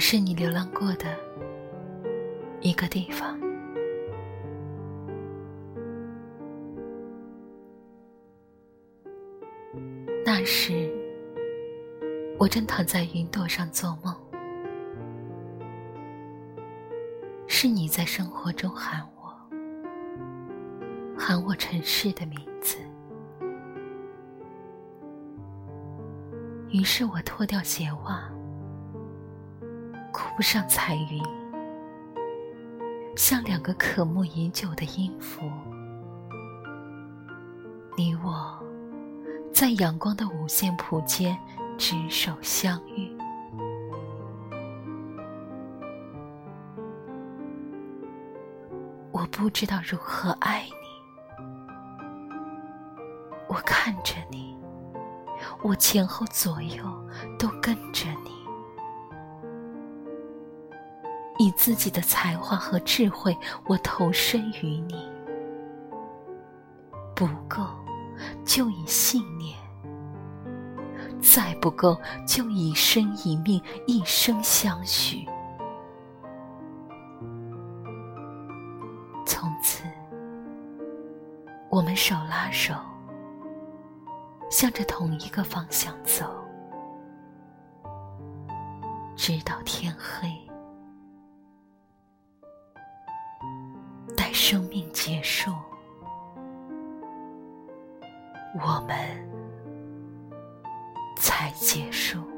是你流浪过的一个地方。那时，我正躺在云朵上做梦，是你在生活中喊我，喊我城市的名字。于是我脱掉鞋袜，顾不上彩云，像两个渴慕已久的音符。你我，在阳光的五线谱间执手相遇。我不知道如何爱你，我看着你。我前后左右都跟着你，以自己的才华和智慧，我投身于你。不够，就以信念；再不够，就以身以命，一生相许。从此，我们手拉手。向着同一个方向走，直到天黑。生命结束，我们才结束。